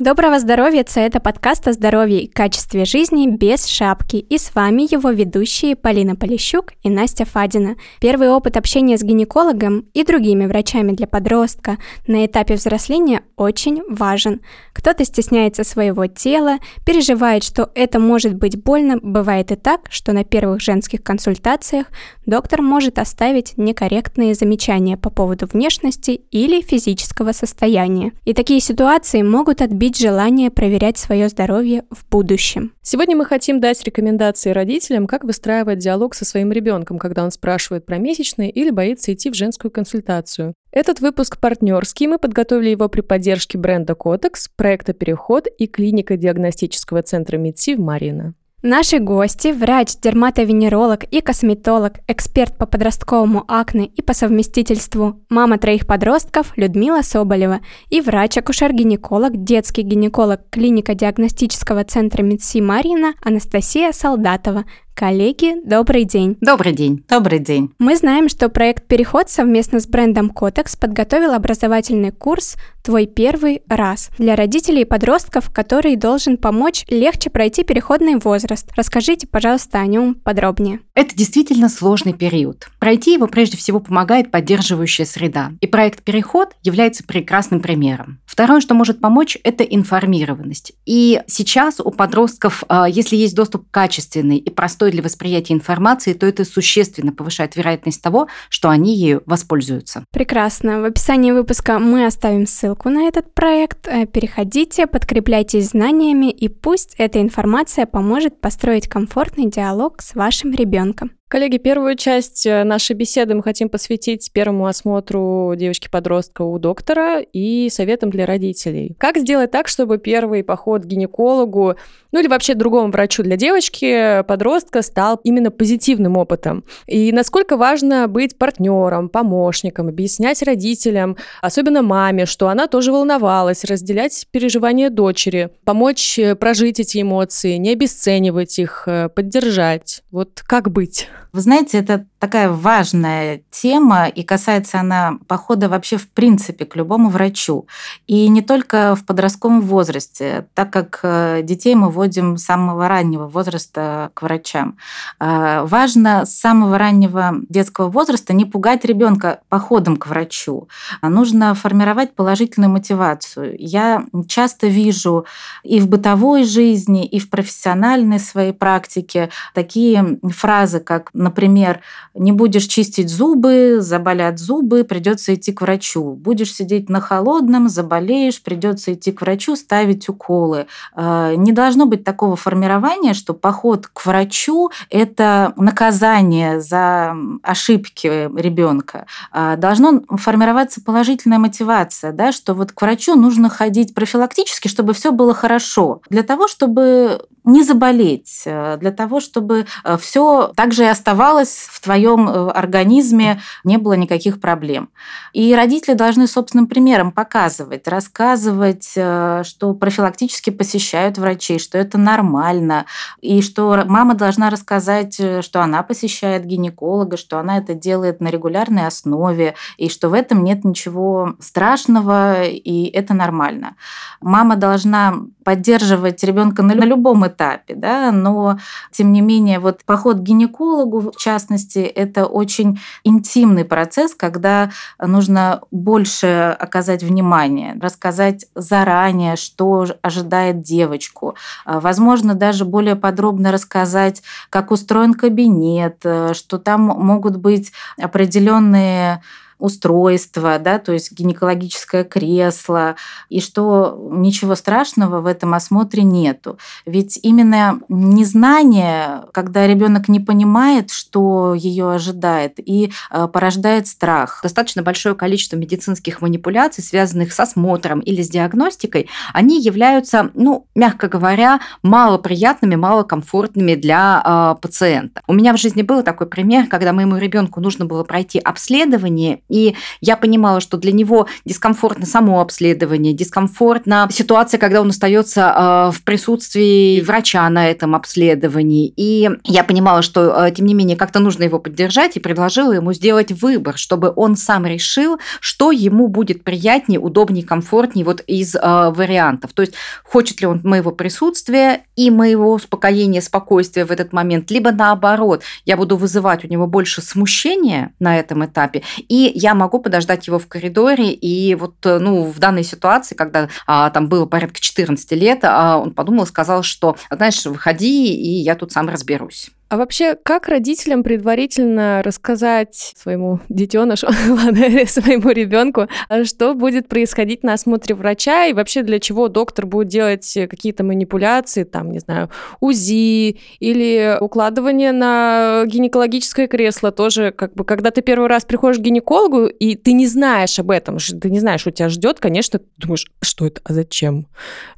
Доброго здоровья! Это подкаст о здоровье и качестве жизни без шапки. И с вами его ведущие Полина Полищук и Настя Фадина. Первый опыт общения с гинекологом и другими врачами для подростка на этапе взросления очень важен. Кто-то стесняется своего тела, переживает, что это может быть больно. Бывает и так, что на первых женских консультациях доктор может оставить некорректные замечания по поводу внешности или физического состояния. И такие ситуации могут отбить желание проверять свое здоровье в будущем. Сегодня мы хотим дать рекомендации родителям, как выстраивать диалог со своим ребенком, когда он спрашивает про месячные или боится идти в женскую консультацию. Этот выпуск партнерский. Мы подготовили его при поддержке бренда Котекс, проекта «Переход» и клиника диагностического центра МИДСИ в Марина. Наши гости – врач, дерматовенеролог и косметолог, эксперт по подростковому акне и по совместительству, мама троих подростков Людмила Соболева и врач-акушер-гинеколог, детский гинеколог клиника диагностического центра МИДСИ Марина Анастасия Солдатова, Коллеги, добрый день. Добрый день. Добрый день. Мы знаем, что проект «Переход» совместно с брендом Котекс подготовил образовательный курс «Твой первый раз» для родителей и подростков, который должен помочь легче пройти переходный возраст. Расскажите, пожалуйста, о нем подробнее. Это действительно сложный период. Пройти его прежде всего помогает поддерживающая среда. И проект «Переход» является прекрасным примером. Второе, что может помочь, это информированность. И сейчас у подростков, а, если есть доступ качественный и простой простой для восприятия информации, то это существенно повышает вероятность того, что они ею воспользуются. Прекрасно. В описании выпуска мы оставим ссылку на этот проект. Э, переходите, подкрепляйтесь знаниями, и пусть эта информация поможет построить комфортный диалог с вашим ребенком. Коллеги, первую часть э, нашей беседы мы хотим посвятить первому осмотру девочки-подростка у доктора и советам для родителей. Как сделать так, чтобы первый поход к гинекологу, ну или вообще другому врачу для девочки, подростка стал именно позитивным опытом? И насколько важно быть партнером, помощником, объяснять родителям, особенно маме, что она тоже волновалась, разделять переживания дочери, помочь э, прожить эти эмоции, не обесценивать их, э, поддержать. Вот как быть? Вы знаете, это такая важная тема, и касается она похода вообще в принципе к любому врачу. И не только в подростковом возрасте, так как э, детей мы вводим с самого раннего возраста к врачам. Э, важно с самого раннего детского возраста не пугать ребенка походом к врачу. Нужно формировать положительную мотивацию. Я часто вижу и в бытовой жизни, и в профессиональной своей практике такие фразы, как например, не будешь чистить зубы, заболят зубы, придется идти к врачу. Будешь сидеть на холодном, заболеешь, придется идти к врачу, ставить уколы. А, не должно быть такого формирования, что поход к врачу – это наказание за ошибки ребенка. А, должно формироваться положительная мотивация, да, что вот к врачу нужно ходить профилактически, чтобы все было хорошо. Для того, чтобы не заболеть, э, для того, чтобы э, все также и оставалось в твоем э, организме, не было никаких проблем. И родители должны собственным примером показывать, рассказывать, что профилактически посещают врачей, что это нормально, и что мама должна рассказать, что она посещает гинеколога, что она это делает на регулярной основе, и что в этом нет ничего страшного, и это нормально. Мама должна поддерживать ребенка на любом этапе, да, но тем не менее вот поход к гинекологу, в частности, это очень интимный процесс, когда нужно больше оказать внимание, рассказать заранее, что ожидает девочку, а, возможно, даже более подробно рассказать, как устроен кабинет, э, что там могут быть определенные устройство, да, то есть гинекологическое кресло, и что ничего страшного в этом осмотре нету. Ведь именно незнание, когда ребенок не понимает, что ее ожидает, и э, порождает страх. Достаточно большое количество медицинских манипуляций, связанных с осмотром или с диагностикой, они являются, ну, мягко говоря, малоприятными, малокомфортными для э, пациента. У меня в жизни был такой пример, когда моему ребенку нужно было пройти обследование И я понимала, что для него дискомфортно само обследование, дискомфортно ситуация, когда он остается в присутствии врача на этом обследовании. И я понимала, что, тем не менее, как-то нужно его поддержать и предложила ему сделать выбор, чтобы он сам решил, что ему будет приятнее, удобнее, комфортнее вот из вариантов. То есть хочет ли он моего присутствия и моего успокоения, спокойствия в этот момент, либо наоборот, я буду вызывать у него больше смущения на этом этапе, и я могу подождать его в коридоре, и вот ну, в данной ситуации, когда а, там было порядка 14 лет, а, он подумал, сказал, что, знаешь, выходи, и я тут сам разберусь. А вообще, как родителям предварительно рассказать своему детенышу, ладно, своему ребенку, что будет происходить на осмотре врача и вообще для чего доктор будет делать какие-то манипуляции, там, не знаю, УЗИ или укладывание на гинекологическое кресло тоже, как бы, когда ты первый раз приходишь к гинекологу и ты не знаешь об этом, ты не знаешь, что тебя ждет, конечно, ты думаешь, что это, а зачем?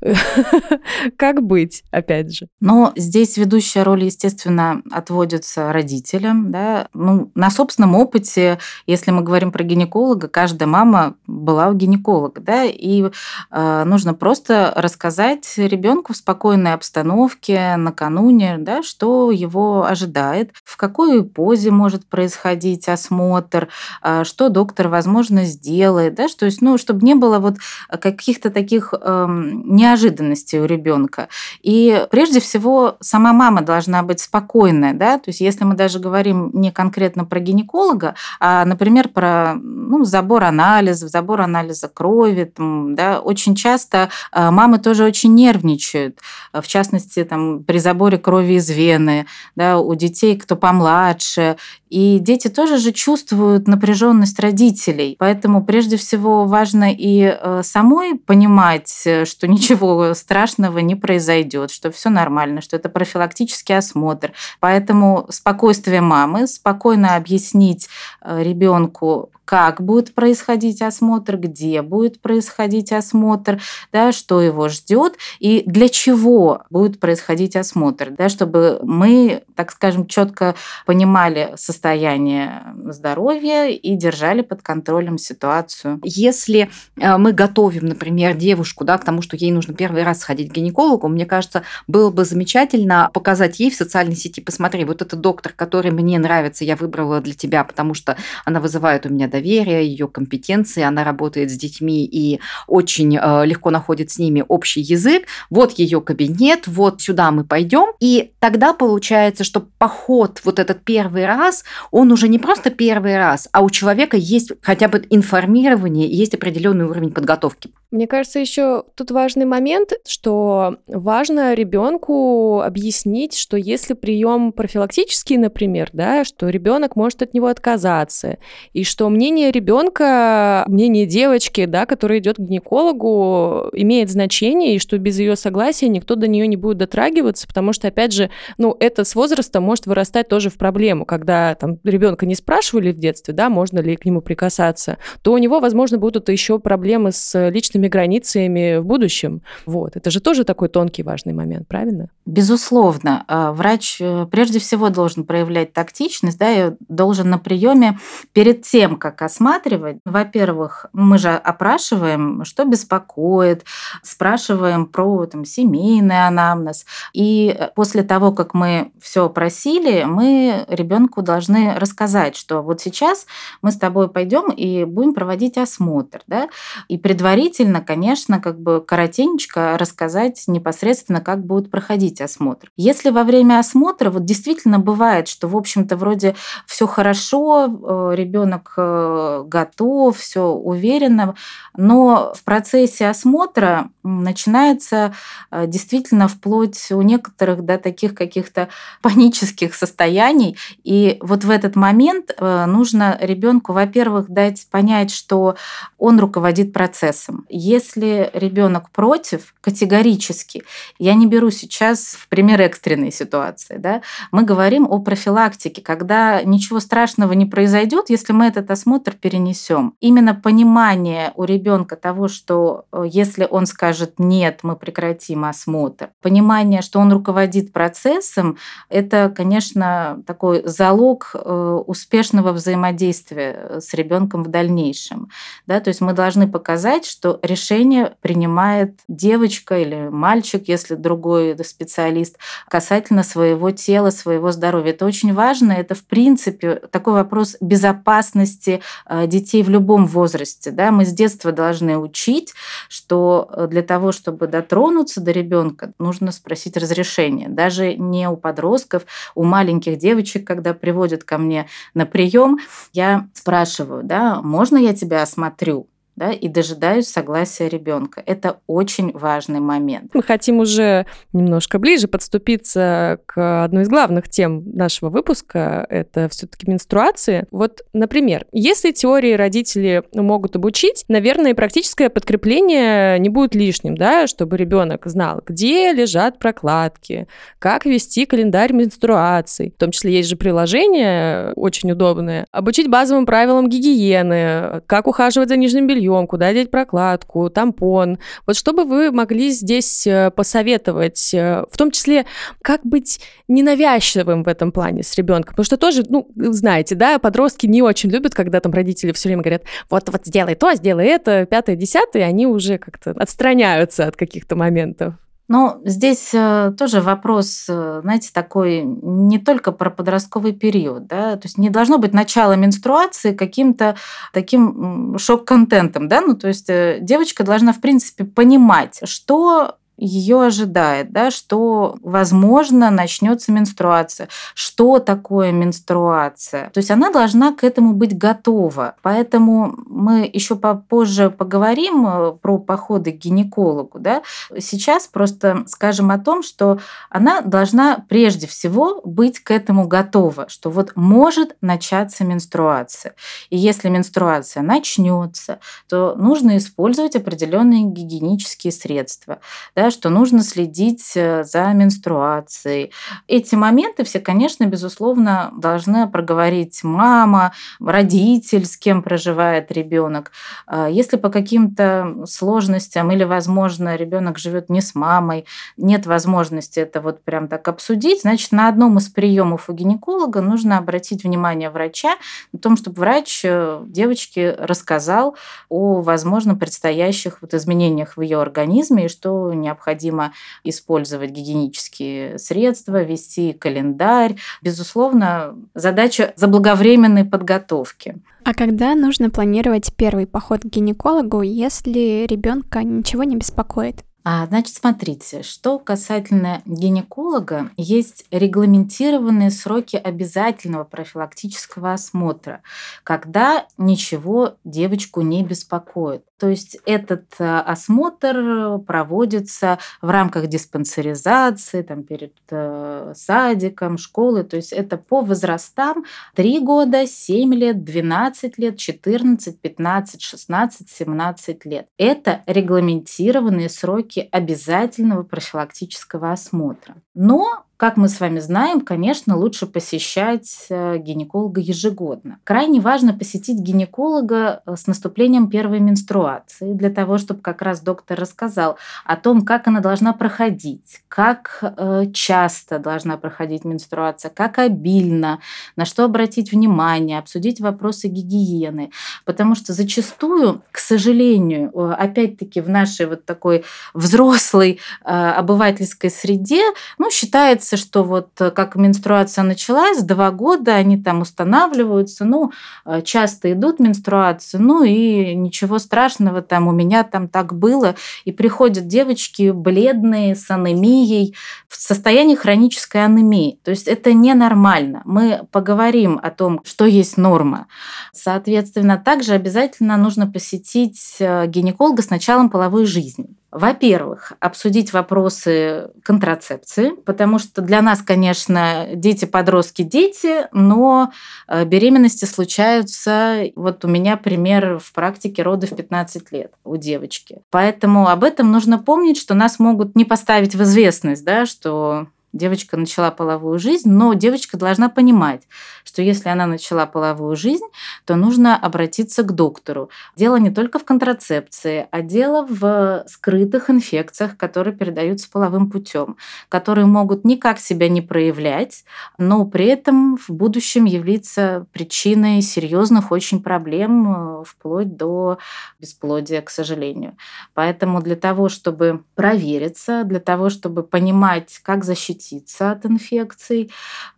Как быть, опять же? Но здесь ведущая роль, естественно, отводятся родителям. Да. Ну, на собственном опыте, если мы говорим про гинеколога, каждая мама была у гинеколога. Да, и э, нужно просто рассказать ребенку в спокойной обстановке накануне, да, что его ожидает, в какой позе может происходить осмотр, э, что доктор, возможно, сделает. Да, то есть, ну, чтобы не было вот каких-то таких э, неожиданностей у ребенка. И прежде всего сама мама должна быть спокойна спокойная, да, то есть если мы даже говорим не конкретно про гинеколога, а, например, про ну, забор анализов, забор анализа крови, там, да, очень часто а, мамы тоже очень нервничают, в частности, там, при заборе крови из вены, да, у детей, кто помладше, и дети тоже же чувствуют напряженность родителей, поэтому прежде всего важно и э, самой понимать, что ничего страшного не произойдет, что все нормально, что это профилактический осмотр, Поэтому спокойствие мамы, спокойно объяснить э, ребенку, как будет происходить осмотр, где будет происходить осмотр, да, что его ждет и для чего будет происходить осмотр, да, чтобы мы, так скажем, четко понимали состояние здоровья и держали под контролем ситуацию. Если э, мы готовим, например, девушку да, к тому, что ей нужно первый раз сходить к гинекологу, мне кажется, было бы замечательно показать ей в социальной сети, посмотри, вот этот доктор, который мне нравится, я выбрала для тебя, потому что она вызывает у меня доверие, ее компетенции, она работает с детьми и очень э, легко находит с ними общий язык. Вот ее кабинет, вот сюда мы пойдем. И тогда получается, что поход вот этот первый раз, он уже не просто первый раз, а у человека есть хотя бы информирование, есть определенный уровень подготовки. Мне кажется, еще тут важный момент, что важно ребенку объяснить, что если прием профилактический, например, да, что ребенок может от него отказаться, и что мнение ребенка, мнение девочки, да, которая идет к гинекологу, имеет значение, и что без ее согласия никто до нее не будет дотрагиваться, потому что, опять же, ну, это с возраста может вырастать тоже в проблему, когда там ребенка не спрашивали в детстве, да, можно ли к нему прикасаться, то у него, возможно, будут еще проблемы с личными этими границами в будущем. Вот. Это же тоже такой тонкий важный момент, правильно? Безусловно. А, врач э, прежде всего должен проявлять тактичность, да, и должен на приеме перед тем, как осматривать, во-первых, мы же опрашиваем, что беспокоит, спрашиваем про там, семейный анамнез. И э, после того, как мы все опросили, мы ребенку должны рассказать, что вот сейчас мы с тобой пойдем и будем проводить осмотр. Да? И предварительно желательно, конечно, как бы коротенько рассказать непосредственно, как будет проходить осмотр. Если во время осмотра вот действительно бывает, что, в общем-то, вроде все хорошо, э, ребенок э, готов, все уверенно, но в процессе осмотра начинается э, действительно вплоть у некоторых до таких каких-то панических состояний. И вот в этот момент нужно ребенку, во-первых, дать понять, что он руководит процессом если ребенок против, категорически, я не беру сейчас в пример экстренной ситуации, да, мы говорим о профилактике, когда ничего страшного не произойдет, если мы этот осмотр перенесем. Именно понимание у ребенка того, что э, если он скажет нет, мы прекратим осмотр, понимание, что он руководит процессом, это, конечно, такой залог э, успешного взаимодействия с ребенком в дальнейшем. Да? То есть мы должны показать, что решение принимает девочка или мальчик, если другой специалист, касательно своего тела, своего здоровья. Это очень важно. Это, в принципе, такой вопрос безопасности э, детей в любом возрасте. Да? Мы с детства должны учить, что э, для того, чтобы дотронуться до ребенка, нужно спросить разрешение. Даже не у подростков, у маленьких девочек, когда приводят ко мне на прием, я спрашиваю, да, можно я тебя осмотрю? Да, и дожидаюсь согласия ребенка. Это очень важный момент. Мы хотим уже немножко ближе подступиться к одной из главных тем нашего выпуска. Это все-таки менструации. Вот, например, если теории родители могут обучить, наверное, практическое подкрепление не будет лишним, да, чтобы ребенок знал, где лежат прокладки, как вести календарь менструаций. В том числе есть же приложение очень удобное. Обучить базовым правилам гигиены, как ухаживать за нижним бельем, бельем, куда деть прокладку, тампон. Вот что бы вы могли здесь э, посоветовать, э, в том числе, как быть ненавязчивым в этом плане с ребенком? Потому что тоже, ну, знаете, да, подростки не очень любят, когда там родители все время говорят, вот, вот сделай то, сделай это, пятое, десятое, они уже как-то отстраняются от каких-то моментов. Ну, здесь э, тоже вопрос, э, знаете, такой не только про подростковый период, да, то есть не должно быть начало менструации каким-то таким шок-контентом, да, ну, то есть э, девочка должна, в принципе, понимать, что ее ожидает, да, что, возможно, начнется менструация. Что такое менструация? То есть она должна к этому быть готова. Поэтому мы еще попозже поговорим э, про походы к гинекологу. Да? Сейчас просто скажем о том, что она должна прежде всего быть к этому готова, что вот может начаться менструация. И если менструация начнется, то нужно использовать определенные гигиенические средства. Да, что нужно следить э, за менструацией. Эти моменты все, конечно, безусловно, должны проговорить мама, родитель, с кем проживает ребенок. А если по каким-то сложностям или, возможно, ребенок живет не с мамой, нет возможности это вот прям так обсудить, значит, на одном из приемов у гинеколога нужно обратить внимание врача на том, чтобы врач э, девочке рассказал о, возможно, предстоящих вот изменениях в ее организме и что необходимо необходимо использовать гигиенические средства, вести календарь. Безусловно, задача заблаговременной подготовки. А когда нужно планировать первый поход к гинекологу, если ребенка ничего не беспокоит? А, значит, смотрите, что касательно гинеколога, есть регламентированные сроки обязательного профилактического осмотра, когда ничего девочку не беспокоит. То есть этот э, осмотр проводится в рамках диспансеризации, там, перед э, садиком, школой. То есть это по возрастам 3 года, 7 лет, 12 лет, 14, 15, 16, 17 лет. Это регламентированные сроки обязательного профилактического осмотра. Но как мы с вами знаем, конечно, лучше посещать э, гинеколога ежегодно. Крайне важно посетить гинеколога э, с наступлением первой менструации, для того, чтобы как раз доктор рассказал о том, как она должна проходить, как э, часто должна проходить менструация, как обильно, на что обратить внимание, обсудить вопросы гигиены. Потому что зачастую, к сожалению, опять-таки в нашей вот такой взрослой обывательской среде, ну, считается, считается, что вот э, как менструация началась, два года они там устанавливаются, ну, э, часто идут менструации, ну и ничего страшного там, у меня там так было. И приходят девочки бледные, с анемией, в состоянии хронической анемии. То есть это ненормально. Мы поговорим о том, что есть норма. Соответственно, также обязательно нужно посетить э, гинеколога с началом половой жизни. Во-первых, обсудить вопросы контрацепции, потому что для нас, конечно, дети-подростки – дети, но э, беременности случаются. Вот у меня пример в практике роды в 15 лет у девочки. Поэтому об этом нужно помнить, что нас могут не поставить в известность, да, что девочка начала половую жизнь, но девочка должна понимать, что если она начала половую жизнь, то нужно обратиться к доктору. Дело не только в контрацепции, а дело в скрытых инфекциях, которые передаются половым путем, которые могут никак себя не проявлять, но при этом в будущем являться причиной серьезных очень проблем, э, вплоть до бесплодия, к сожалению. Поэтому для того, чтобы провериться, для того, чтобы понимать, как защитить защититься от инфекций.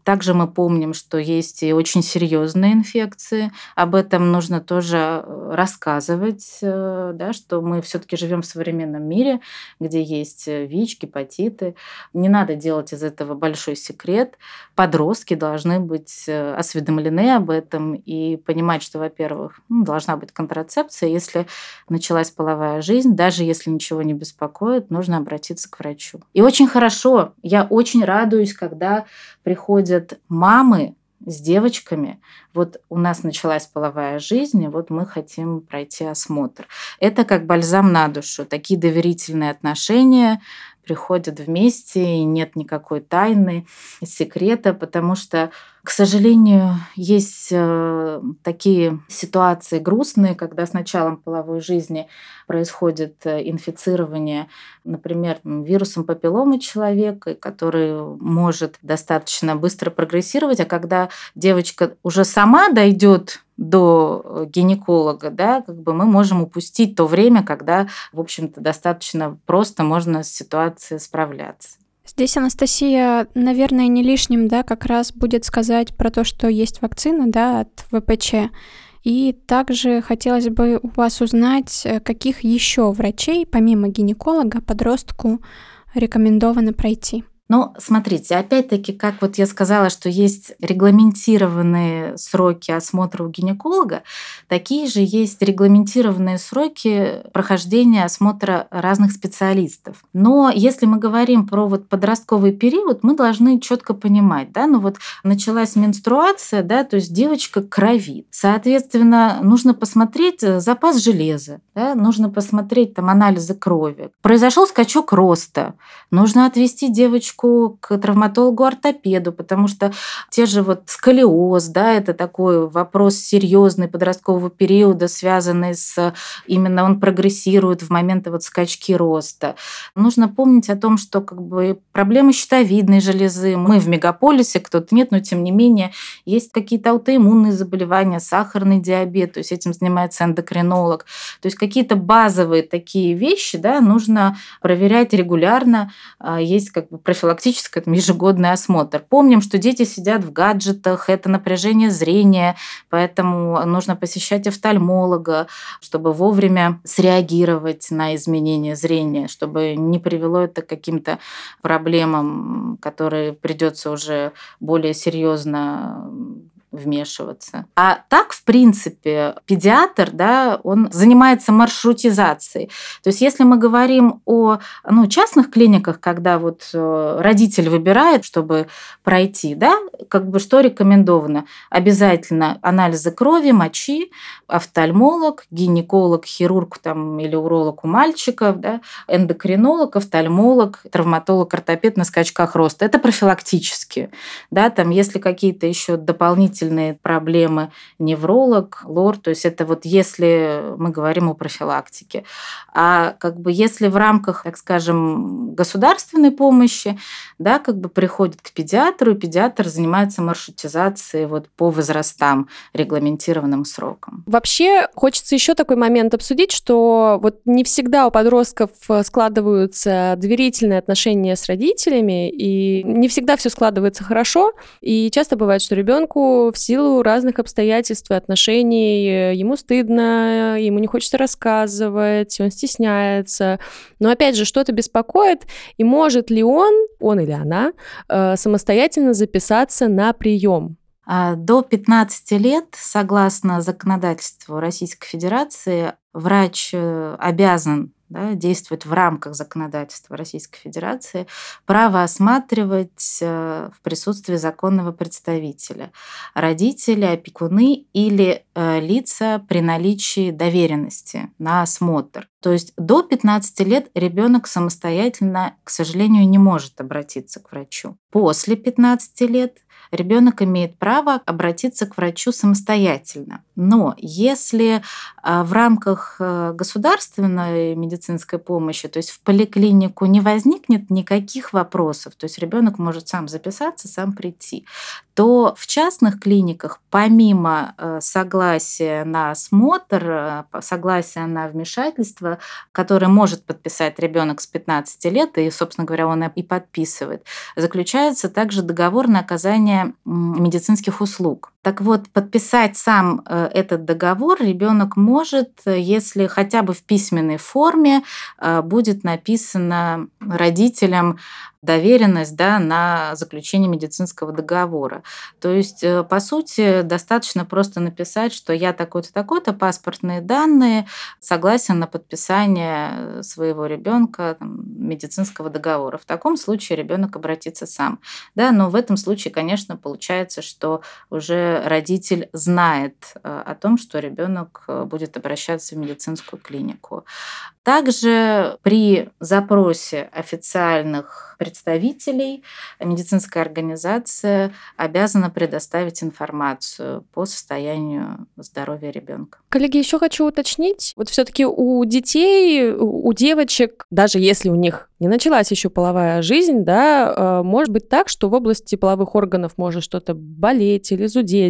Также мы помним, что есть и очень серьезные инфекции. Об этом нужно тоже э, рассказывать, э, да, что мы все-таки живем в современном мире, где есть э, ВИЧ, гепатиты. Не надо делать из этого большой секрет. Подростки должны быть осведомлены об этом и понимать, что, во-первых, ну, должна быть контрацепция. Если началась половая жизнь, даже если ничего не беспокоит, нужно обратиться к врачу. И очень хорошо, я очень очень радуюсь, когда приходят мамы с девочками. Вот у нас началась половая жизнь, и вот мы хотим пройти осмотр. Это как бальзам на душу. Такие доверительные отношения приходят вместе, и нет никакой тайны, секрета, потому что к сожалению, есть э, такие ситуации грустные, когда с началом половой жизни происходит э, инфицирование, например, вирусом папилломы человека, который может достаточно быстро прогрессировать, а когда девочка уже сама дойдет до гинеколога, да, как бы мы можем упустить то время, когда, в общем-то, достаточно просто можно с ситуацией справляться. Здесь, Анастасия, наверное, не лишним, да, как раз будет сказать про то, что есть вакцина, да, от ВПЧ. И также хотелось бы у вас узнать, э, каких еще врачей, помимо гинеколога, подростку рекомендовано пройти. Ну, смотрите, опять-таки, как вот я сказала, что есть регламентированные сроки осмотра у гинеколога, такие же есть регламентированные сроки прохождения осмотра разных специалистов. Но если мы говорим про вот подростковый период, мы должны четко понимать, да, ну вот началась менструация, да, то есть девочка кровит. Соответственно, нужно посмотреть э, запас железа, да, нужно посмотреть там анализы крови. Произошел скачок роста, нужно отвести девочку девочку к травматологу-ортопеду, потому что те же вот сколиоз, да, это такой вопрос серьезный подросткового периода, связанный с именно он прогрессирует в моменты вот скачки роста. Нужно помнить о том, что как бы проблемы щитовидной железы, мы в мегаполисе, кто-то нет, но тем не менее есть какие-то аутоиммунные заболевания, сахарный диабет, то есть этим занимается эндокринолог. То есть какие-то базовые такие вещи, да, нужно проверять регулярно. А, есть как бы профилактика профилактический там, ежегодный осмотр. Помним, что дети сидят в гаджетах, это напряжение зрения, поэтому нужно посещать офтальмолога, чтобы вовремя среагировать на изменение зрения, чтобы не привело это к каким-то проблемам, которые придется уже более серьезно вмешиваться. А так, в принципе, педиатр, да, он занимается маршрутизацией. То есть, если мы говорим о ну, частных клиниках, когда вот э, родитель выбирает, чтобы пройти, да, как бы что рекомендовано? Обязательно анализы крови, мочи, офтальмолог, гинеколог, хирург там, или уролог у мальчиков, да, эндокринолог, офтальмолог, травматолог, ортопед на скачках роста. Это профилактически. Да, там, если какие-то еще дополнительные дополнительные проблемы невролог, лор, то есть это вот если мы говорим о профилактике. А как бы если в рамках, так скажем, государственной помощи, да, как бы приходит к педиатру, и педиатр занимается маршрутизацией вот по возрастам, регламентированным сроком. Вообще хочется еще такой момент обсудить, что вот не всегда у подростков складываются доверительные отношения с родителями, и не всегда все складывается хорошо, и часто бывает, что ребенку в силу разных обстоятельств и отношений э, ему стыдно, ему не хочется рассказывать, он стесняется. Но опять же, что-то беспокоит, и может ли он, он или она, э, самостоятельно записаться на прием? А, до 15 лет, согласно законодательству Российской Федерации, врач э, обязан да, действует в рамках законодательства Российской Федерации, право осматривать э, в присутствии законного представителя родители, опекуны или э, лица при наличии доверенности на осмотр. То есть до 15 лет ребенок самостоятельно, к сожалению, не может обратиться к врачу. После 15 лет ребенок имеет право обратиться к врачу самостоятельно. Но если а, в рамках э, государственной медицинской помощи, то есть в поликлинику не возникнет никаких вопросов, то есть ребенок может сам записаться, сам прийти, то в частных клиниках помимо э, согласия на осмотр, э, согласия на вмешательство, которое может подписать ребенок с 15 лет, и, собственно говоря, он и подписывает, заключается также договор на оказание медицинских услуг. Так вот, подписать сам э, этот договор ребенок может, если хотя бы в письменной форме будет написано родителям доверенность да, на заключение медицинского договора. То есть, э, по сути, достаточно просто написать, что я такой-то, такой-то, паспортные данные, согласен на подписание своего ребенка медицинского договора. В таком случае ребенок обратится сам. Да, но в этом случае, конечно, получается, что уже родитель знает э, о том, что ребенок э, будет обращаться в медицинскую клинику. Также при запросе официальных представителей медицинская организация обязана предоставить информацию по состоянию здоровья ребенка. Коллеги, еще хочу уточнить, вот все-таки у детей, у девочек, даже если у них не началась еще половая жизнь, да, э, может быть так, что в области половых органов может что-то болеть или зудеть.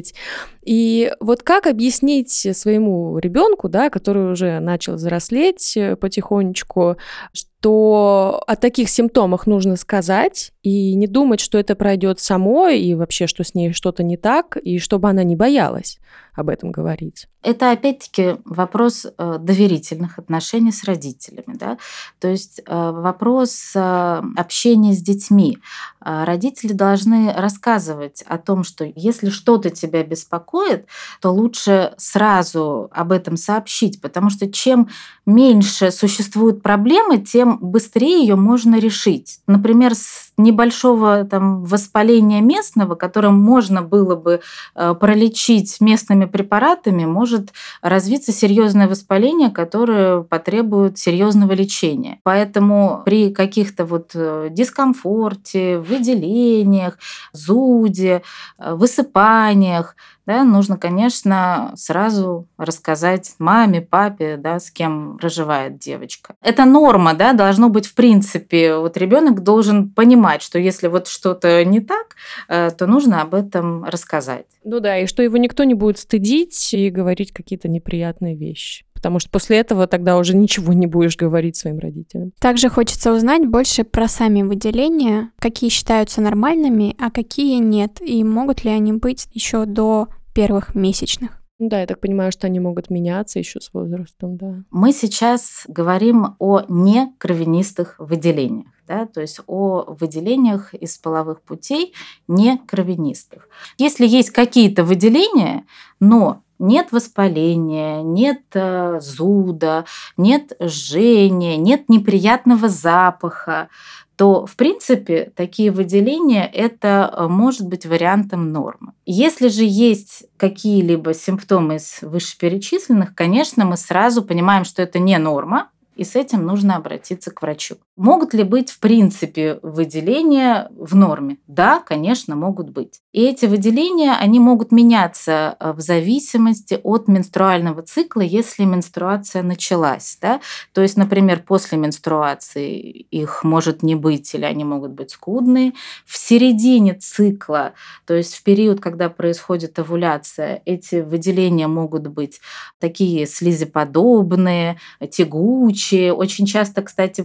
И вот как объяснить своему ребенку, да, который уже начал взрослеть э, потихонечку, что о таких симптомах нужно сказать и не думать, что это пройдет само и вообще, что с ней что-то не так, и чтобы она не боялась об этом говорить. Это опять-таки вопрос э, доверительных отношений с родителями. Да? То есть э, вопрос э, общения с детьми. Родители должны рассказывать о том, что если что-то тебя беспокоит, то лучше сразу об этом сообщить, потому что чем меньше существуют проблемы, тем быстрее ее можно решить. Например, с небольшого там, воспаления местного, которое можно было бы пролечить местными препаратами может развиться серьезное воспаление, которое потребует серьезного лечения. Поэтому при каких-то вот э, дискомфорте, выделениях, зуде, э, высыпаниях, да, нужно, конечно, сразу рассказать маме, папе, да, с кем проживает девочка. Это норма, да, должно быть в принципе. Вот ребенок должен понимать, что если вот что-то не так, э, то нужно об этом рассказать. Ну да, и что его никто не будет стыдить и говорить какие-то неприятные вещи потому что после этого тогда уже ничего не будешь говорить своим родителям. Также хочется узнать больше про сами выделения, какие считаются нормальными, а какие нет, и могут ли они быть еще до первых месячных. Ну да, я так понимаю, что они могут меняться еще с возрастом, да. Мы сейчас говорим о некровянистых выделениях. Да, то есть о выделениях из половых путей не кровянистых. Если есть какие-то выделения, но нет воспаления, нет э, зуда, нет жжения, нет неприятного запаха, то, в принципе, такие выделения – это э, может быть вариантом нормы. Если же есть какие-либо симптомы из вышеперечисленных, конечно, мы сразу понимаем, что это не норма, и с этим нужно обратиться к врачу. Могут ли быть, в принципе, выделения в норме? Да, конечно, могут быть. И эти выделения, они могут меняться э, в зависимости от менструального цикла, если менструация началась. Да? То есть, например, после менструации их может не быть или они могут быть скудные. В середине цикла, то есть в период, когда происходит овуляция, эти выделения могут быть такие слизеподобные, тягучие. Очень часто, кстати,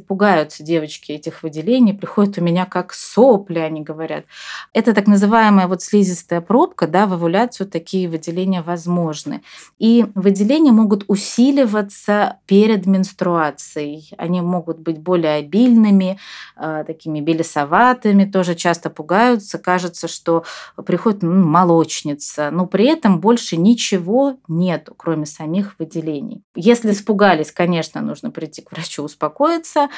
боятся девочки этих выделений, приходят у меня как сопли, они говорят. Это так называемая вот слизистая пробка, да, в овуляцию такие выделения возможны. И выделения могут усиливаться перед менструацией. Они могут быть более обильными, э, такими белесоватыми, тоже часто пугаются, кажется, что приходит ну, молочница, но при этом больше ничего нет, кроме самих выделений. Если испугались, конечно, нужно прийти к врачу успокоиться.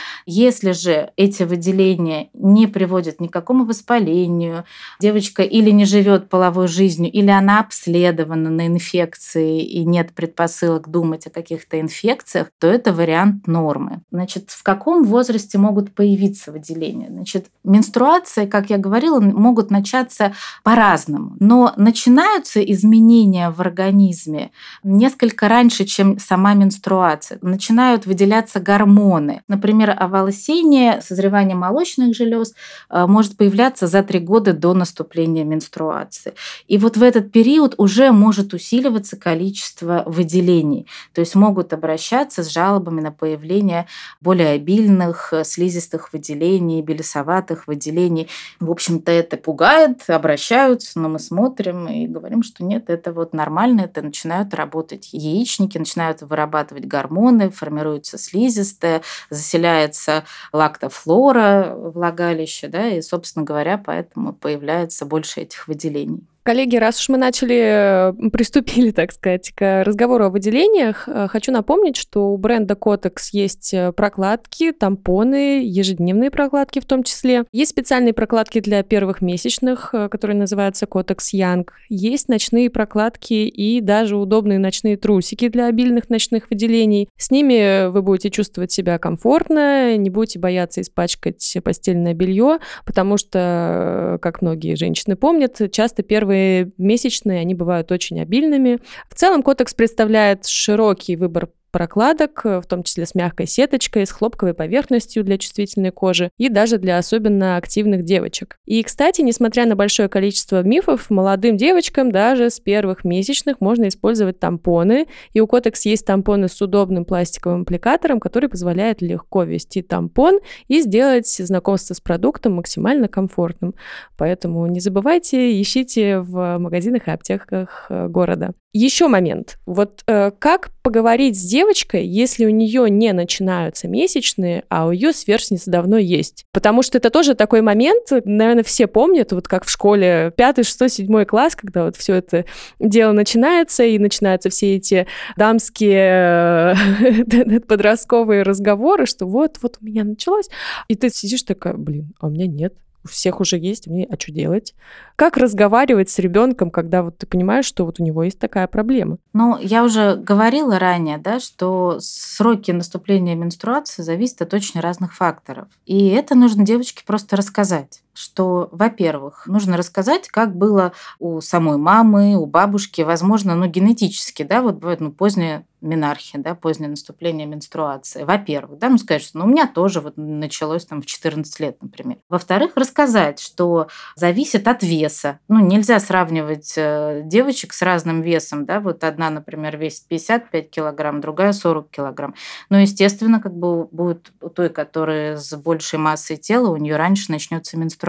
Же эти выделения не приводят ни к какому воспалению, девочка или не живет половой жизнью, или она обследована на инфекции и нет предпосылок думать о каких-то инфекциях, то это вариант нормы. Значит, в каком возрасте могут появиться выделения? Значит, менструации, как я говорила, могут начаться по-разному, но начинаются изменения в организме несколько раньше, чем сама менструация. Начинают выделяться гормоны. Например, оволосение, созревание молочных желез э, может появляться за три года до наступления менструации. И вот в этот период уже может усиливаться количество выделений. То есть могут обращаться с жалобами на появление более обильных э, слизистых выделений, белесоватых выделений. В общем-то, это пугает, обращаются, но мы смотрим и говорим, что нет, это вот нормально, это начинают работать яичники, начинают вырабатывать гормоны, формируется слизистая, заселяется лактофлора влагалище, да, и, собственно говоря, поэтому появляется больше этих выделений. Коллеги, раз уж мы начали, приступили, так сказать, к разговору о выделениях, э, хочу напомнить, что у бренда Kotex есть э, прокладки, тампоны, ежедневные прокладки в том числе. Есть специальные прокладки для первых месячных, э, которые называются Kotex Young. Есть ночные прокладки и даже удобные ночные трусики для обильных ночных выделений. С ними вы будете чувствовать себя комфортно, не будете бояться испачкать постельное белье, потому что, как многие женщины помнят, часто первые первые месячные, они бывают очень обильными. В целом котекс представляет широкий выбор прокладок, э, в том числе с мягкой сеточкой, с хлопковой поверхностью для чувствительной кожи и даже для особенно активных девочек. И, кстати, несмотря на большое количество мифов, молодым девочкам даже с первых месячных можно использовать тампоны. И у Котекс есть тампоны с удобным пластиковым аппликатором, который позволяет легко ввести тампон и сделать знакомство с продуктом максимально комфортным. Поэтому не забывайте, ищите в магазинах и аптеках э, города. Еще момент. Вот э, как поговорить с девочкой, если у нее не начинаются месячные, а у ее сверстницы давно есть? Потому что это тоже такой момент, наверное, все помнят, вот как в школе пятый, шестой, седьмой класс, когда вот все это дело начинается, и начинаются все эти дамские э, подростковые разговоры, что вот, вот у меня началось, и ты сидишь такая, блин, а у меня нет у всех уже есть, мне, а что делать? Как разговаривать с ребенком, когда вот ты понимаешь, что вот у него есть такая проблема? Ну, я уже говорила ранее, да, что сроки наступления менструации зависят от очень разных факторов. И это нужно девочке просто рассказать что, во-первых, нужно рассказать, как было у самой мамы, у бабушки, возможно, ну, генетически, да, вот бывает, ну, позднее менархия, да, позднее наступление менструации. Во-первых, да, ну сказать, что ну, у меня тоже вот началось там в 14 лет, например. Во-вторых, рассказать, что зависит от веса. Ну, нельзя сравнивать э, девочек с разным весом, да, вот одна, например, весит 55 килограмм, другая 40 килограмм. Но, естественно, как бы будет у той, которая с большей массой тела, у нее раньше начнется менструация.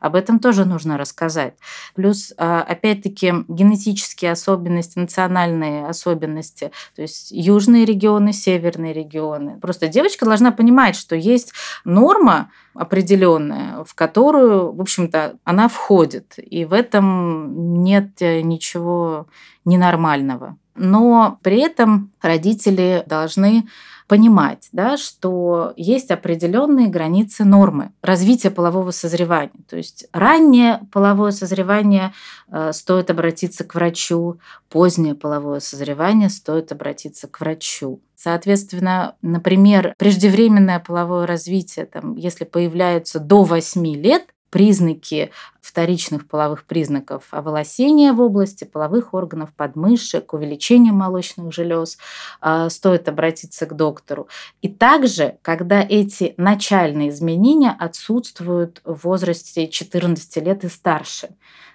Об этом тоже нужно рассказать. Плюс, а, опять-таки, генетические особенности, национальные особенности – то есть южные регионы, северные регионы. Просто девочка должна понимать, что есть норма определенная, в которую, в общем-то, она входит. И в этом нет ничего ненормального. Но при этом родители должны понимать, да, что есть определенные границы нормы развития полового созревания. То есть раннее половое созревание э, стоит обратиться к врачу, позднее половое созревание стоит обратиться к врачу. Соответственно, например, преждевременное половое развитие, там, если появляется до 8 лет, признаки вторичных половых признаков оволосения в области половых органов, подмышек, увеличения молочных желез, а, стоит обратиться к доктору. И также, когда эти начальные изменения отсутствуют в возрасте 14 лет и старше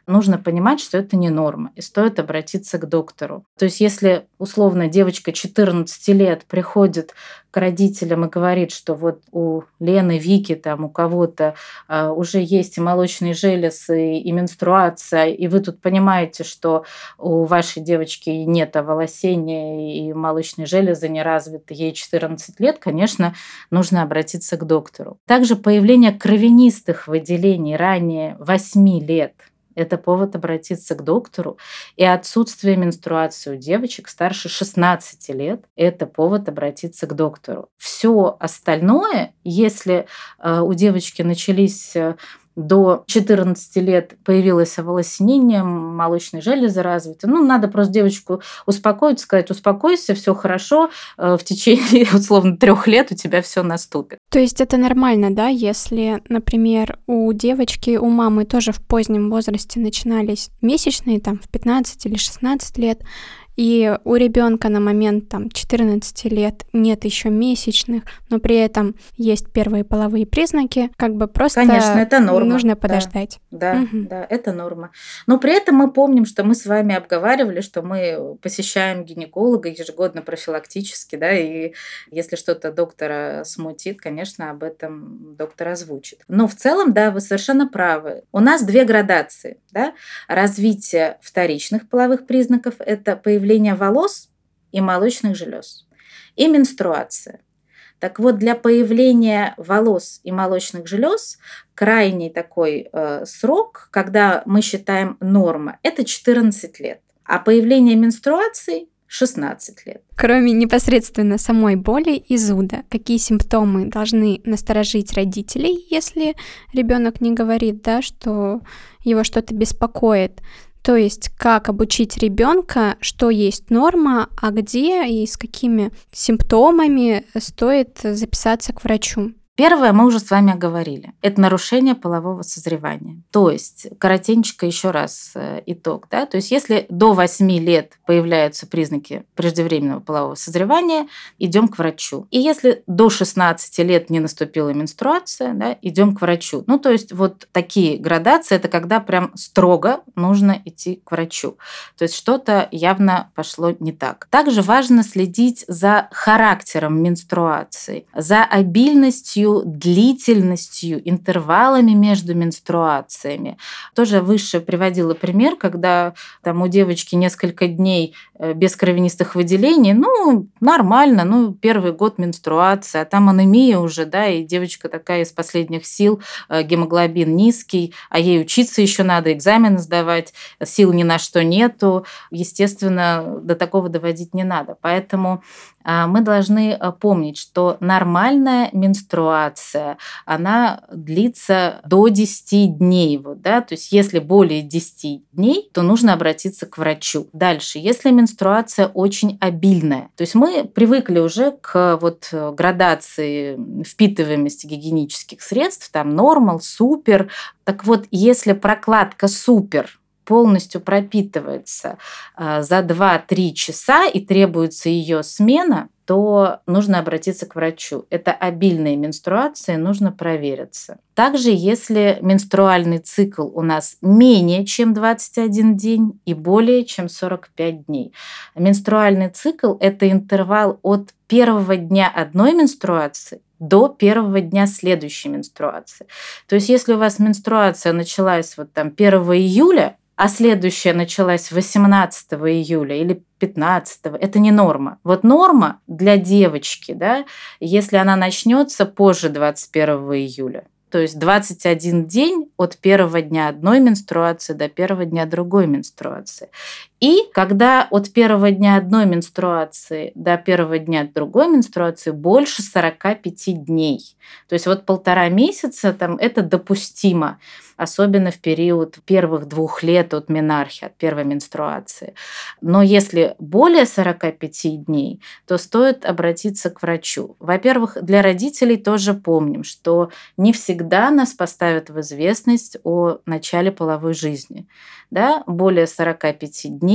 нужно понимать, что это не норма, и стоит обратиться к доктору. То есть если, условно, девочка 14 лет приходит к родителям и говорит, что вот у Лены, Вики, там у кого-то э, уже есть и молочные железы, и менструация, и вы тут понимаете, что у вашей девочки нет оволосения и молочные железы не развиты, ей 14 лет, конечно, нужно обратиться к доктору. Также появление кровянистых выделений ранее 8 лет – это повод обратиться к доктору. И отсутствие менструации у девочек старше 16 лет – это повод обратиться к доктору. Все остальное, если э, у девочки начались э, до 14 лет появилось оволосенение, молочные железы развиты. Ну, надо просто девочку успокоить, сказать, успокойся, все хорошо, э, в течение, условно, трех лет у тебя все наступит. То есть это нормально, да, если, например, у девочки, у мамы тоже в позднем возрасте начинались месячные, там, в 15 или 16 лет, и у ребенка на момент там 14 лет нет еще месячных, но при этом есть первые половые признаки, как бы просто Конечно, это норма. нужно подождать. Да, да, угу. да, это норма. Но при этом мы помним, что мы с вами обговаривали, что мы посещаем гинеколога ежегодно профилактически, да, и если что-то доктора смутит, конечно, об этом доктор озвучит. Но в целом, да, вы совершенно правы. У нас две градации, да, развитие вторичных половых признаков – это появление появление волос и молочных желез, и менструация. Так вот, для появления волос и молочных желез крайний такой э, срок, когда мы считаем норма, это 14 лет. А появление менструации 16 лет. Кроме непосредственно самой боли и зуда, какие симптомы должны насторожить родителей, если ребенок не говорит, да, что его что-то беспокоит? То есть как обучить ребенка, что есть норма, а где и с какими симптомами стоит записаться к врачу. Первое мы уже с вами говорили. Это нарушение полового созревания. То есть, коротенько еще раз э, итог. Да? То есть, если до 8 лет появляются признаки преждевременного полового созревания, идем к врачу. И если до 16 лет не наступила менструация, да, идем к врачу. Ну, то есть, вот такие градации, это когда прям строго нужно идти к врачу. То есть, что-то явно пошло не так. Также важно следить за характером менструации, за обильностью длительностью, интервалами между менструациями. Тоже выше приводила пример, когда там у девочки несколько дней э, без кровянистых выделений, ну, нормально, ну, первый год менструация, а там анемия уже, да, и девочка такая из последних сил, э, гемоглобин низкий, а ей учиться еще надо, экзамены сдавать, сил ни на что нету. Естественно, до такого доводить не надо. Поэтому а, мы должны э, помнить, что нормальная менструация, она длится до 10 дней. Вот, да? То есть если более 10 дней, то нужно обратиться к врачу. Дальше, если менструация очень обильная, то есть мы привыкли уже к вот градации впитываемости гигиенических средств, там нормал, супер. Так вот, если прокладка супер полностью пропитывается а, за 2-3 часа и требуется ее смена, то нужно обратиться к врачу. Это обильные менструации, нужно провериться. Также, если менструальный цикл у нас менее чем 21 день и более чем 45 дней. Менструальный цикл – это интервал от первого дня одной менструации до первого дня следующей менструации. То есть, если у вас менструация началась вот там 1 июля, а следующая началась 18 июля или 15 это не норма. Вот норма для девочки, да, если она начнется позже 21 июля, то есть 21 день от первого дня одной менструации до первого дня другой менструации. И когда от первого дня одной менструации до первого дня другой менструации больше 45 дней. То есть вот полтора месяца там это допустимо. особенно в период первых двух лет от менархии, от первой менструации. Но если более 45 дней, то стоит обратиться к врачу. Во-первых, для родителей тоже помним, что не всегда нас поставят в известность о начале половой жизни. Да, более 45 дней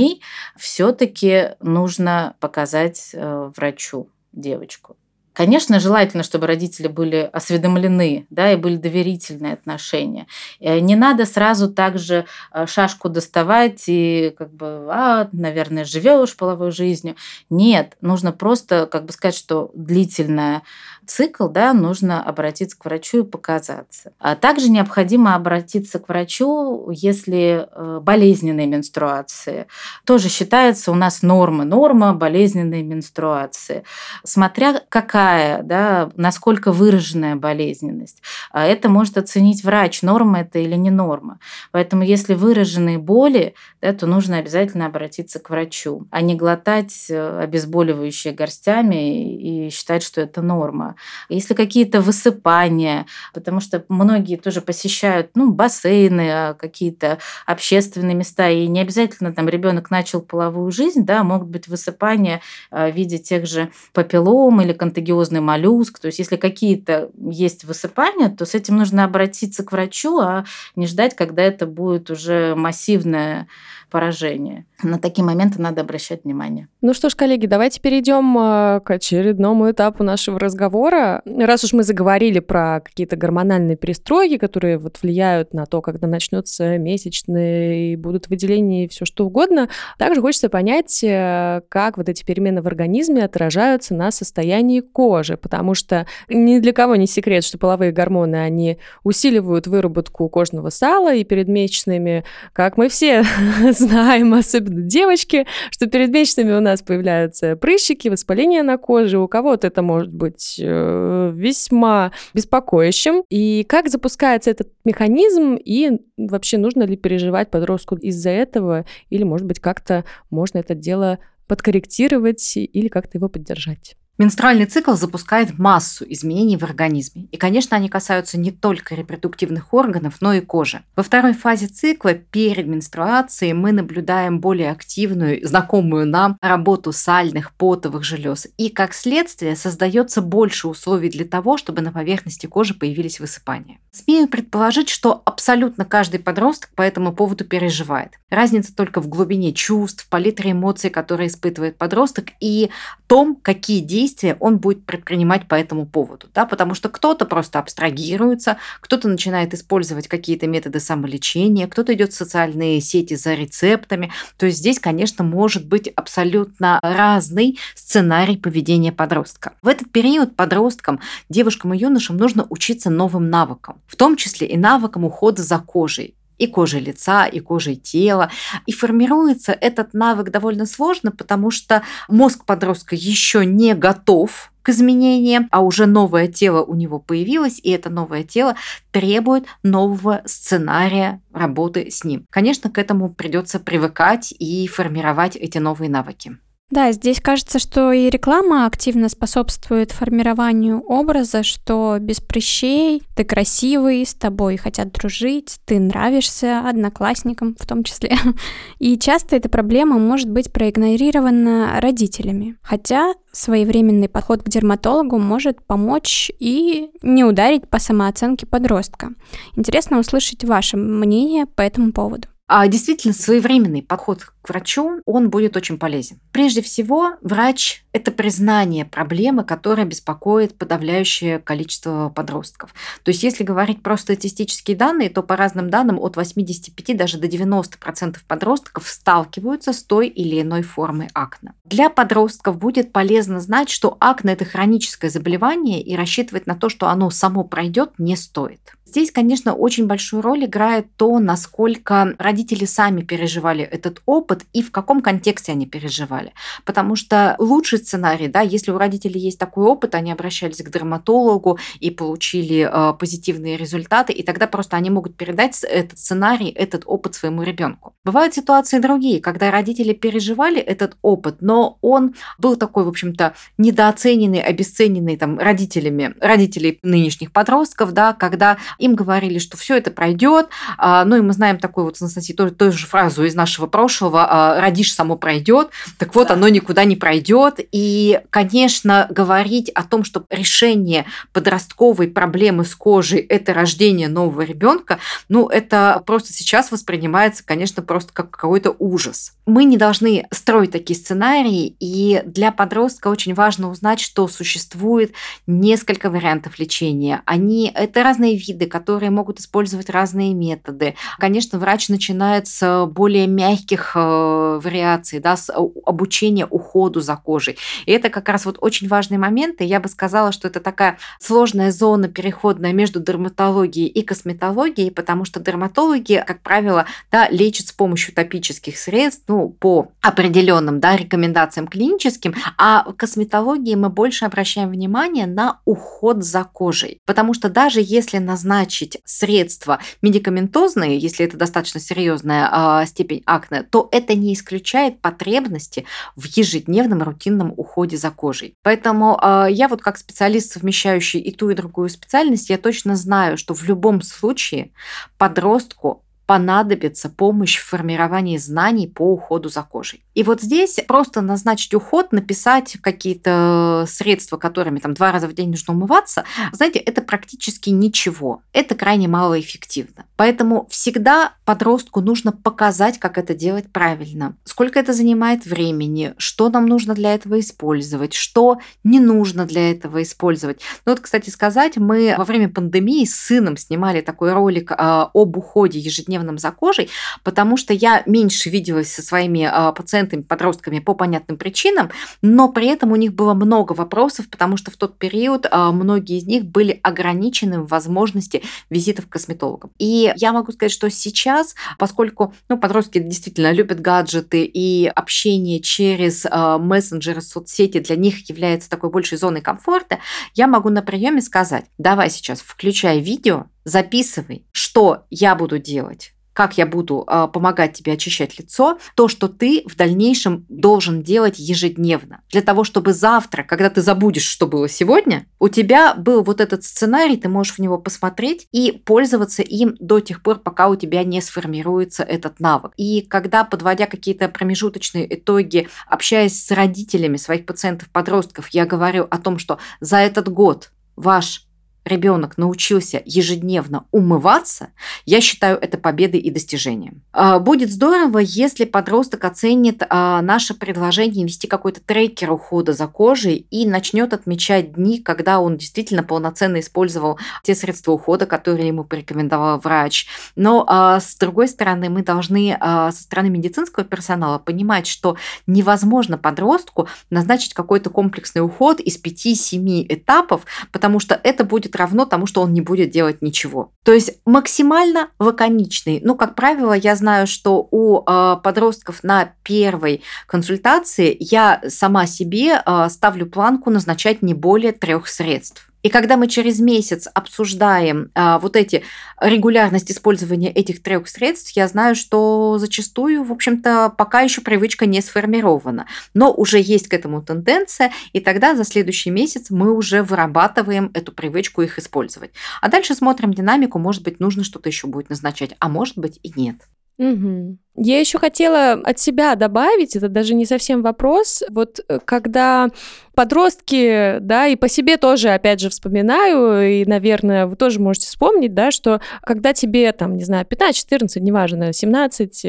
все-таки нужно показать э, врачу девочку. Конечно, желательно, чтобы родители были осведомлены, да, и были доверительные отношения. Э, не надо сразу также э, шашку доставать и как бы, а, наверное, живешь половой жизнью. Нет, нужно просто как бы сказать, что длительная цикл, да, нужно обратиться к врачу и показаться. А также необходимо обратиться к врачу, если э, болезненные менструации. Тоже считается у нас норма, норма болезненной менструации. Смотря какая, да, насколько выраженная болезненность. А это может оценить врач, норма это или не норма. Поэтому если выраженные боли, да, то нужно обязательно обратиться к врачу, а не глотать э, обезболивающие горстями и считать, что это норма. Если какие-то высыпания, потому что многие тоже посещают ну, бассейны, а, какие-то общественные места, и не обязательно там ребенок начал половую жизнь, да, могут быть высыпания а, в виде тех же папиллом или контагиозный моллюск. То есть если какие-то есть высыпания, то с этим нужно обратиться к врачу, а не ждать, когда это будет уже массивное поражение. На такие моменты надо обращать внимание. Ну что ж, коллеги, давайте перейдем а, к очередному этапу нашего разговора. Раз уж мы заговорили про какие-то гормональные перестройки, которые вот влияют на то, когда начнется месячные и будут выделения и все что угодно, также хочется понять, э, как вот эти перемены в организме отражаются на состоянии кожи, потому что ни для кого не секрет, что половые гормоны, они усиливают выработку кожного сала, и перед месячными, как мы все знаем, особенно девочки, что перед месячными у нас появляются прыщики, воспаление на коже. У кого-то это может быть э, весьма беспокоящим. И как запускается этот механизм, и вообще нужно ли переживать подростку из-за этого, или, может быть, как-то можно это дело подкорректировать или как-то его поддержать? Менструальный цикл запускает массу изменений в организме. И, конечно, они касаются не только репродуктивных органов, но и кожи. Во второй фазе цикла, перед менструацией, мы наблюдаем более активную, знакомую нам работу сальных, потовых желез. И, как следствие, создается больше условий для того, чтобы на поверхности кожи появились высыпания. Смею предположить, что абсолютно каждый подросток по этому поводу переживает. Разница только в глубине чувств, палитре эмоций, которые испытывает подросток, и том, какие действия действия он будет предпринимать по этому поводу. Да? Потому что кто-то просто абстрагируется, кто-то начинает использовать какие-то методы самолечения, кто-то идет в социальные сети за рецептами. То есть здесь, конечно, может быть абсолютно разный сценарий поведения подростка. В этот период подросткам, девушкам и юношам нужно учиться новым навыкам, в том числе и навыкам ухода за кожей и кожей лица, и кожей тела. И формируется этот навык довольно сложно, потому что мозг подростка еще не готов к изменениям, а уже новое тело у него появилось, и это новое тело требует нового сценария работы с ним. Конечно, к этому придется привыкать и формировать эти новые навыки. Да, здесь кажется, что и реклама активно способствует формированию образа, что без прыщей ты красивый, с тобой хотят дружить, ты нравишься одноклассникам в том числе. И часто эта проблема может быть проигнорирована родителями. Хотя своевременный подход к дерматологу может помочь и не ударить по самооценке подростка. Интересно услышать ваше мнение по этому поводу. А действительно, своевременный подход к врачу, он будет очень полезен. Прежде всего, врач – это признание проблемы, которая беспокоит подавляющее количество подростков. То есть, если говорить про статистические данные, то по разным данным от 85 даже до 90% подростков сталкиваются с той или иной формой акне. Для подростков будет полезно знать, что акне – это хроническое заболевание, и рассчитывать на то, что оно само пройдет, не стоит. Здесь, конечно, очень большую роль играет то, насколько родители сами переживали этот опыт и в каком контексте они переживали. Потому что лучший сценарий, да, если у родителей есть такой опыт, они обращались к дерматологу и получили э, позитивные результаты, и тогда просто они могут передать этот сценарий, этот опыт своему ребенку. Бывают ситуации другие, когда родители переживали этот опыт, но он был такой, в общем-то, недооцененный, обесцененный там родителями, родителей нынешних подростков, да, когда им говорили, что все это пройдет, а, ну и мы знаем такую вот, Анастасия, тоже, ту же фразу из нашего прошлого, а, родишь, само пройдет, так вот, да. оно никуда не пройдет, и, конечно, говорить о том, что решение подростковой проблемы с кожей – это рождение нового ребенка, ну, это просто сейчас воспринимается, конечно, просто как какой-то ужас. Мы не должны строить такие сценарии, и для подростка очень важно узнать, что существует несколько вариантов лечения. Они это разные виды, которые могут использовать разные методы. Конечно, врач начинает с более мягких э, вариаций, да, с обучения уходу за кожей. И это как раз вот очень важный момент, и я бы сказала, что это такая сложная зона переходная между дерматологией и косметологией, потому что дерматологи, как правило, да, лечат с помощью топических средств, ну, по определенным да, рекомендациям клиническим, а в косметологии мы больше обращаем внимание на уход за кожей. Потому что даже если назначить средства медикаментозные, если это достаточно серьезная э, степень акне, то это не исключает потребности в ежедневном рутинном уходе за кожей. Поэтому э, я вот как специалист, совмещающий и ту, и другую специальность, я точно знаю, что в любом случае подростку понадобится помощь в формировании знаний по уходу за кожей. И вот здесь просто назначить уход, написать какие-то средства, которыми там два раза в день нужно умываться, знаете, это практически ничего. Это крайне малоэффективно. Поэтому всегда подростку нужно показать, как это делать правильно. Сколько это занимает времени, что нам нужно для этого использовать, что не нужно для этого использовать. Ну вот, кстати сказать, мы во время пандемии с сыном снимали такой ролик э, об уходе ежедневном за кожей, потому что я меньше виделась со своими пациентами пациентами, подростками по понятным причинам, но при этом у них было много вопросов, потому что в тот период а, многие из них были ограничены в возможности визитов к косметологам. И я могу сказать, что сейчас, поскольку ну, подростки действительно любят гаджеты и общение через а, мессенджеры, соцсети для них является такой большей зоной комфорта, я могу на приеме сказать, давай сейчас включай видео, записывай, что я буду делать как я буду э, помогать тебе очищать лицо, то, что ты в дальнейшем должен делать ежедневно. Для того, чтобы завтра, когда ты забудешь, что было сегодня, у тебя был вот этот сценарий, ты можешь в него посмотреть и пользоваться им до тех пор, пока у тебя не сформируется этот навык. И когда, подводя какие-то промежуточные итоги, общаясь с родителями своих пациентов-подростков, я говорю о том, что за этот год ваш ребенок научился ежедневно умываться, я считаю это победой и достижением. А, будет здорово, если подросток оценит а, наше предложение вести какой-то трекер ухода за кожей и начнет отмечать дни, когда он действительно полноценно использовал те средства ухода, которые ему порекомендовал врач. Но а, с другой стороны, мы должны со стороны медицинского персонала понимать, что невозможно подростку назначить какой-то комплексный уход из 5-7 этапов, потому что это будет равно тому, что он не будет делать ничего. То есть максимально лаконичный. Ну, как правило, я знаю, что у э, подростков на первой консультации я сама себе э, ставлю планку назначать не более трех средств. И когда мы через месяц обсуждаем а, вот эти регулярность использования этих трех средств, я знаю, что зачастую, в общем-то, пока еще привычка не сформирована. Но уже есть к этому тенденция, и тогда за следующий месяц мы уже вырабатываем эту привычку их использовать. А дальше смотрим динамику, может быть, нужно что-то еще будет назначать, а может быть и нет. Угу. Я еще хотела от себя добавить, это даже не совсем вопрос, вот э, когда подростки, да, и по себе тоже, опять же, вспоминаю, и, наверное, вы тоже можете вспомнить, да, что когда тебе, там, не знаю, 15, 14, неважно, 17,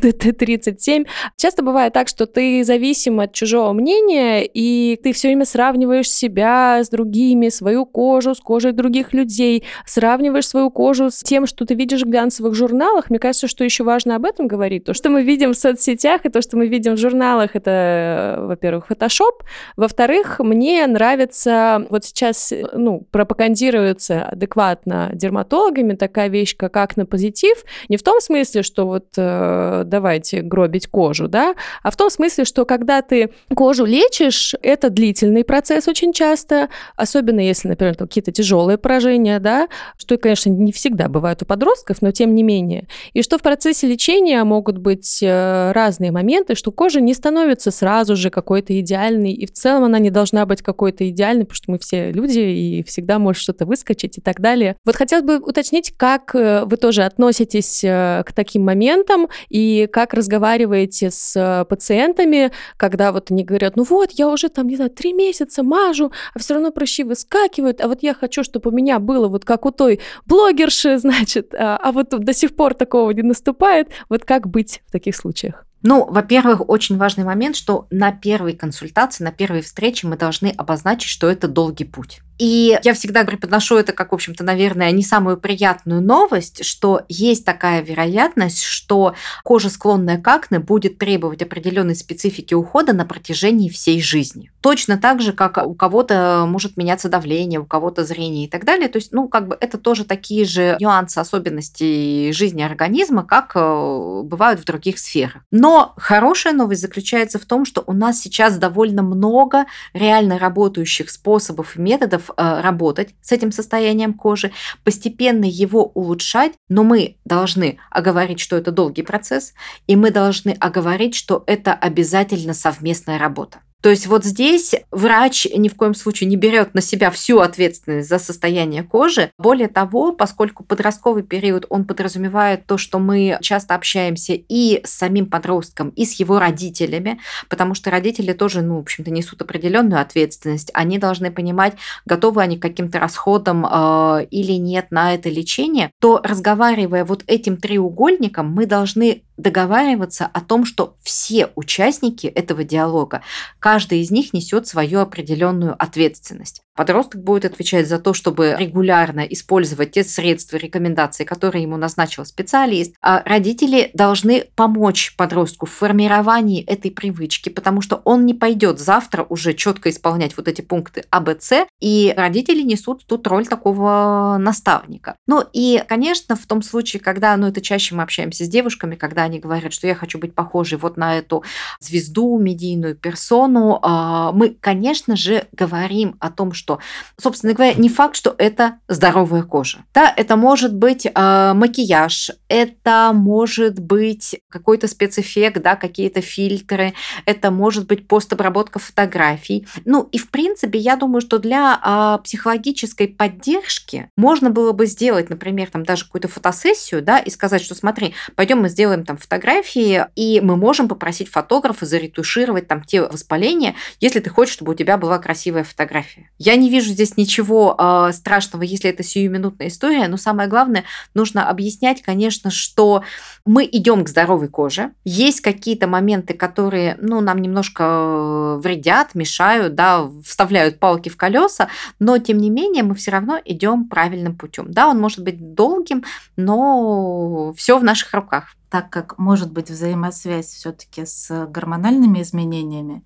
37, часто бывает так, что ты зависим от чужого мнения, и ты все время сравниваешь себя с другими, свою кожу с кожей других людей, сравниваешь свою кожу с тем, что ты видишь в глянцевых журналах. Мне кажется, что еще важно об этом говорить. То, что мы видим в соцсетях, и то, что мы видим в журналах, это, во-первых, фотошоп, во во-вторых, мне нравится, вот сейчас, ну, пропагандируется адекватно дерматологами такая вещь, как акне-позитив, не в том смысле, что вот э, давайте гробить кожу, да, а в том смысле, что когда ты кожу лечишь, это длительный процесс очень часто, особенно если, например, какие-то тяжелые поражения, да, что, конечно, не всегда бывает у подростков, но тем не менее. И что в процессе лечения могут быть э, разные моменты, что кожа не становится сразу же какой-то идеальной, и в целом она не должна быть какой-то идеальной, потому что мы все люди, и всегда может что-то выскочить и так далее. Вот хотелось бы уточнить, как э, вы тоже относитесь э, к таким моментам, и как разговариваете с пациентами, когда вот они говорят, ну вот, я уже там, не знаю, три месяца мажу, а все равно прыщи выскакивают, а вот я хочу, чтобы у меня было вот как у той блогерши, значит, а, а вот до сих пор такого не наступает. Вот как быть в таких случаях? Ну, во-первых, очень важный момент, что на первой консультации, на первой встрече мы должны обозначить, что это долгий путь. И я всегда преподношу это как, в общем-то, наверное, не самую приятную новость, что есть такая вероятность, что кожа, склонная к акне, будет требовать определенной специфики ухода на протяжении всей жизни. Точно так же, как у кого-то может меняться давление, у кого-то зрение и так далее. То есть, ну, как бы это тоже такие же нюансы, особенности жизни организма, как э, бывают в других сферах. Но хорошая новость заключается в том, что у нас сейчас довольно много реально работающих способов и методов Э, работать с этим состоянием кожи, постепенно его улучшать, но мы должны оговорить, что это долгий процесс, и мы должны оговорить, что это обязательно совместная работа. То есть вот здесь врач ни в коем случае не берет на себя всю ответственность за состояние кожи. Более того, поскольку подростковый период, он подразумевает то, что мы часто общаемся и с самим подростком, и с его родителями, потому что родители тоже, ну, в общем-то, несут определенную ответственность. Они должны понимать, готовы они к каким-то расходам э, или нет на это лечение, то разговаривая вот этим треугольником, мы должны договариваться о том, что все участники этого диалога, каждый из них несет свою определенную ответственность. Подросток будет отвечать за то, чтобы регулярно использовать те средства, рекомендации, которые ему назначил специалист. А родители должны помочь подростку в формировании этой привычки, потому что он не пойдет завтра уже четко исполнять вот эти пункты А, Б, С, и родители несут тут роль такого наставника. Ну и, конечно, в том случае, когда, ну это чаще мы общаемся с девушками, когда они говорят, что я хочу быть похожей вот на эту звезду, медийную персону, а, мы, конечно же, говорим о том, что собственно говоря, не факт, что это здоровая кожа. Да, это может быть э, макияж, это может быть какой-то спецэффект, да, какие-то фильтры, это может быть постобработка фотографий. Ну и в принципе, я думаю, что для э, психологической поддержки можно было бы сделать, например, там даже какую-то фотосессию, да, и сказать, что смотри, пойдем мы сделаем там фотографии, и мы можем попросить фотографа заретушировать там те воспаления, если ты хочешь, чтобы у тебя была красивая фотография. Я не вижу здесь ничего э, страшного, если это сиюминутная история, но самое главное, нужно объяснять, конечно, что мы идем к здоровой коже. Есть какие-то моменты, которые ну, нам немножко э, вредят, мешают, да, вставляют палки в колеса, но тем не менее мы все равно идем правильным путем. Да, он может быть долгим, но все в наших руках. Так как может быть взаимосвязь все-таки с гормональными изменениями,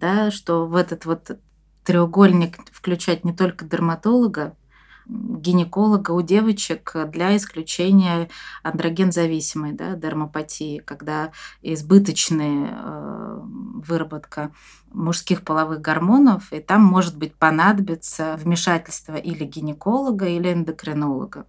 да, что в этот вот треугольник включать не только дерматолога, гинеколога у девочек для исключения андроген-зависимой да, дермопатии, когда избыточная э, выработка мужских половых гормонов, и там может быть понадобится вмешательство или гинеколога, или эндокринолога.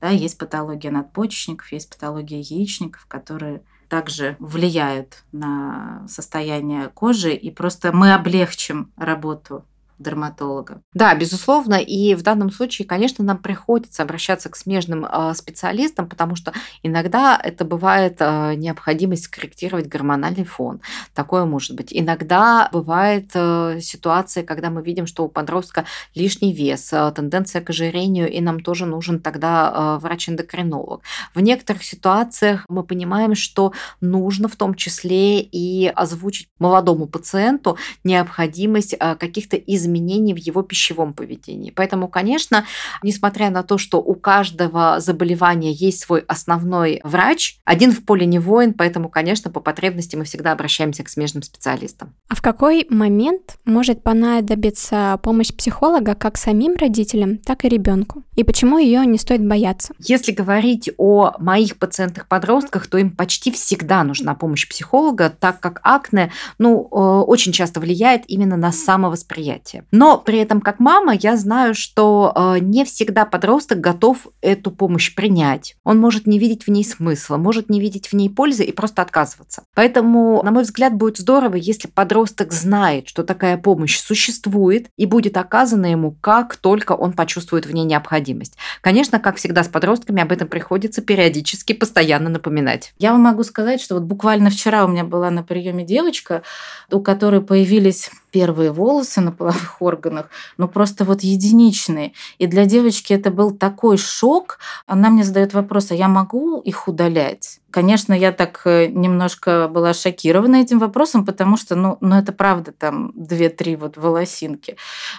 Да, есть патология надпочечников, есть патология яичников, которые также влияют на состояние кожи, и просто мы облегчим работу дерматолога. Да, безусловно, и в данном случае, конечно, нам приходится обращаться к смежным э, специалистам, потому что иногда это бывает э, необходимость скорректировать гормональный фон. Такое может быть. Иногда бывает э, ситуация, когда мы видим, что у подростка лишний вес, тенденция к ожирению, и нам тоже нужен тогда врач-эндокринолог. В некоторых ситуациях мы понимаем, что нужно в том числе и озвучить молодому пациенту необходимость каких-то изменений изменений в его пищевом поведении. Поэтому, конечно, несмотря на то, что у каждого заболевания есть свой основной врач, один в поле не воин, поэтому, конечно, по потребности мы всегда обращаемся к смежным специалистам. А в какой момент может понадобиться помощь психолога как самим родителям, так и ребенку? И почему ее не стоит бояться? Если говорить о моих пациентах-подростках, то им почти всегда нужна помощь психолога, так как акне, ну, э, очень часто влияет именно на самовосприятие. Возрасте. Но при этом, как мама, я знаю, что э, не всегда подросток готов эту помощь принять. Он может не видеть в ней смысла, может не видеть в ней пользы и просто отказываться. Поэтому, на мой взгляд, будет здорово, если подросток знает, что такая помощь существует и будет оказана ему, как только он почувствует в ней необходимость. Конечно, как всегда с подростками, об этом приходится периодически, постоянно напоминать. Я вам могу сказать, что вот буквально вчера у меня была на приеме девочка, у которой появились первые волосы на половых органах, ну просто вот единичные. И для девочки это был такой шок. Она мне задает вопрос, а я могу их удалять? Конечно, я так э, немножко была шокирована этим вопросом, потому что, ну, ну это правда там две-три вот волосинки.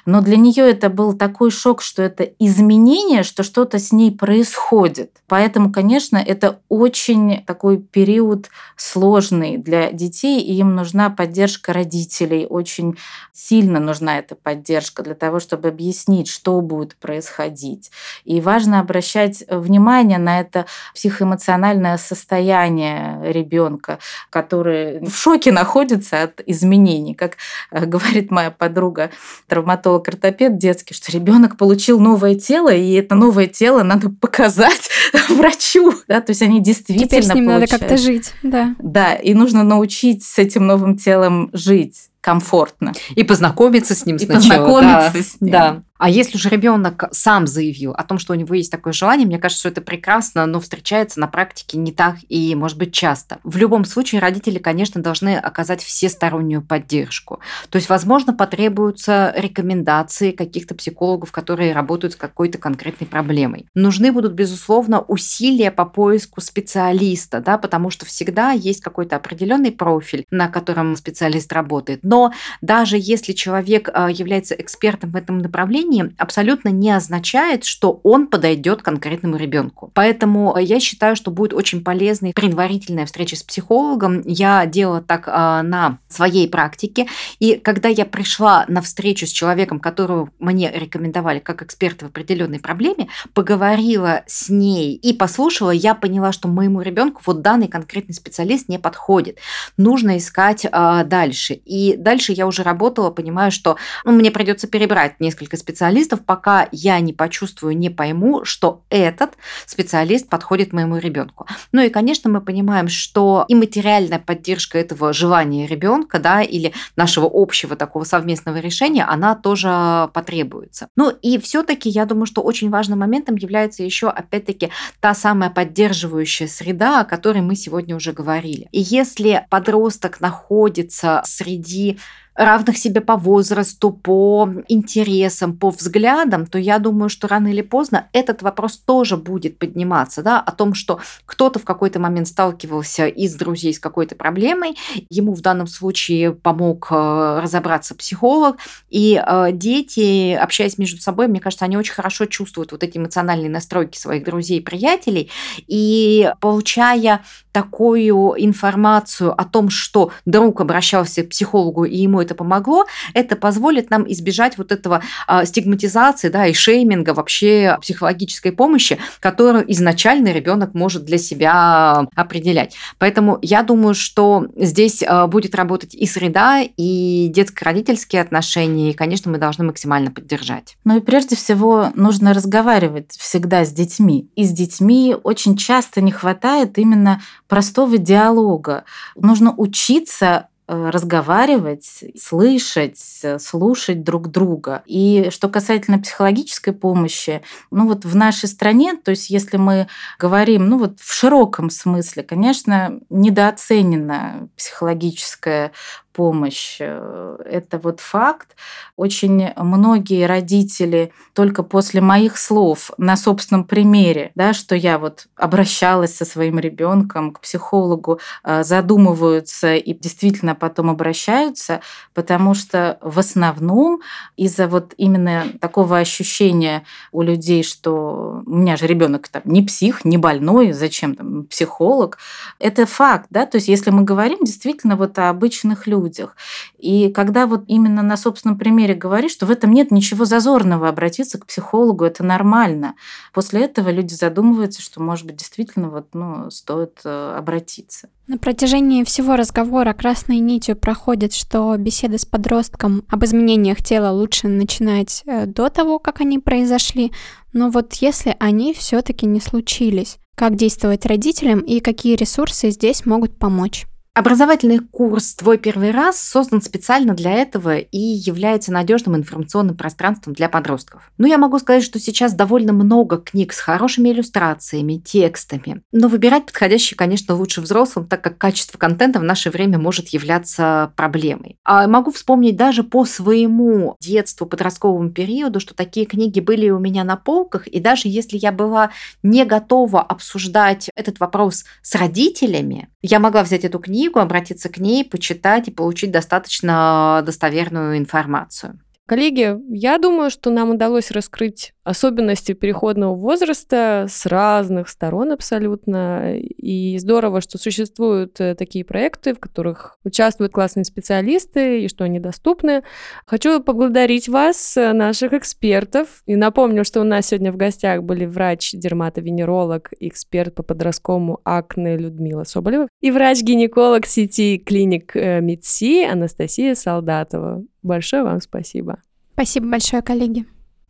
Но для нее это был такой шок, что это изменение, что что-то с ней происходит. Поэтому, конечно, это очень такой период сложный для детей, и им нужна поддержка родителей, очень сильно нужна эта поддержка для того, чтобы объяснить, что будет происходить. И важно обращать внимание на это психоэмоциональное состояние ребенка, который в шоке находится от изменений. Как э, говорит моя подруга, травматолог-ортопед детский, что ребенок получил новое тело, и это новое тело надо показать врачу. Да? То есть они действительно Теперь с ним получают. надо как-то жить, да. Да, и нужно научить с этим новым телом жить комфортно. И познакомиться с ним И сначала. познакомиться да, с ним. Да. А если же ребенок сам заявил о том, что у него есть такое желание, мне кажется, что это прекрасно, но встречается на практике не так и, может быть, часто. В любом случае, родители, конечно, должны оказать всестороннюю поддержку. То есть, возможно, потребуются рекомендации каких-то психологов, которые работают с какой-то конкретной проблемой. Нужны будут, безусловно, усилия по поиску специалиста, да, потому что всегда есть какой-то определенный профиль, на котором специалист работает. Но даже если человек а, является экспертом в этом направлении, абсолютно не означает, что он подойдет конкретному ребенку. Поэтому а, я считаю, что будет очень полезной предварительная встреча с психологом. Я делала так а, на своей практике. И когда я пришла на встречу с человеком, которого мне рекомендовали как эксперта в определенной проблеме, поговорила с ней и послушала, я поняла, что моему ребенку вот данный конкретный специалист не подходит. Нужно искать а, дальше. И дальше я уже работала, понимаю, что ну, мне придется перебрать несколько специалистов, пока я не почувствую, не пойму, что этот специалист подходит моему ребенку. Ну и, конечно, мы понимаем, что и материальная поддержка этого желания ребенка, да, или нашего общего такого совместного решения, она тоже потребуется. Ну и все-таки я думаю, что очень важным моментом является еще, опять-таки, та самая поддерживающая среда, о которой мы сегодня уже говорили. И если подросток находится среди равных себе по возрасту, по интересам, по взглядам, то я думаю, что рано или поздно этот вопрос тоже будет подниматься, да, о том, что кто-то в какой-то момент сталкивался из друзей с какой-то проблемой, ему в данном случае помог э, разобраться психолог, и э, дети, общаясь между собой, мне кажется, они очень хорошо чувствуют вот эти эмоциональные настройки своих друзей и приятелей, и получая такую информацию о том, что друг обращался к психологу, и ему это помогло, это позволит нам избежать вот этого а, стигматизации да, и шейминга вообще психологической помощи, которую изначально ребенок может для себя определять. Поэтому я думаю, что здесь а, будет работать и среда, и детско-родительские отношения, и, конечно, мы должны максимально поддержать. Ну и прежде всего нужно разговаривать всегда с детьми. И с детьми очень часто не хватает именно простого диалога. Нужно учиться э, разговаривать, слышать, слушать друг друга. И что касательно психологической помощи, ну вот в нашей стране, то есть если мы говорим, ну вот в широком смысле, конечно, недооценена психологическая помощь. Э, это вот факт. Очень многие родители только после моих слов на собственном примере, да, что я вот обращалась со своим ребенком к психологу, э, задумываются и действительно потом обращаются, потому что в основном из-за вот именно такого ощущения у людей, что у меня же ребенок там не псих, не больной, зачем там психолог, это факт, да, то есть если мы говорим действительно вот о обычных людях. И когда вот именно на собственном примере говоришь, что в этом нет ничего зазорного, обратиться к психологу это нормально. После этого люди задумываются, что, может быть, действительно вот, ну, стоит э, обратиться. На протяжении всего разговора красной нитью проходит, что беседы с подростком об изменениях тела лучше начинать э, до того, как они произошли. Но вот если они все-таки не случились, как действовать родителям и какие ресурсы здесь могут помочь? Образовательный курс «Твой первый раз» создан специально для этого и является надежным информационным пространством для подростков. Но я могу сказать, что сейчас довольно много книг с хорошими иллюстрациями, текстами. Но выбирать подходящие, конечно, лучше взрослым, так как качество контента в наше время может являться проблемой. А могу вспомнить даже по своему детству, подростковому периоду, что такие книги были у меня на полках, и даже если я была не готова обсуждать этот вопрос с родителями, я могла взять эту книгу книгу, обратиться к ней, почитать и получить достаточно достоверную информацию. Коллеги, я думаю, что нам удалось раскрыть особенности переходного возраста с разных сторон абсолютно. И здорово, что существуют э, такие проекты, в которых участвуют классные специалисты и что они доступны. Хочу поблагодарить вас, э, наших экспертов. И напомню, что у нас сегодня в гостях были врач-дерматовенеролог, эксперт по подростковому акне Людмила Соболева и врач-гинеколог сети клиник э, МИДСИ Анастасия Солдатова. Большое вам спасибо. Спасибо большое, коллеги.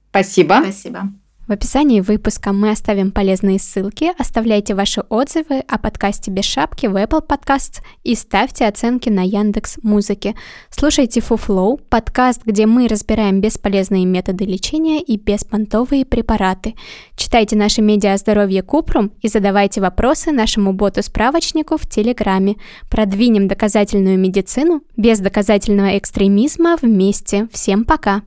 Спасибо. Спасибо. В описании выпуска мы оставим полезные ссылки, оставляйте ваши отзывы о подкасте «Без шапки» в Apple Podcasts и ставьте оценки на Яндекс Музыке. Слушайте Фуфлоу, подкаст, где мы разбираем бесполезные методы лечения и беспонтовые препараты. Читайте наши медиа о здоровье Купрум и задавайте вопросы нашему боту-справочнику в Телеграме. Продвинем доказательную медицину без доказательного экстремизма вместе. Всем пока!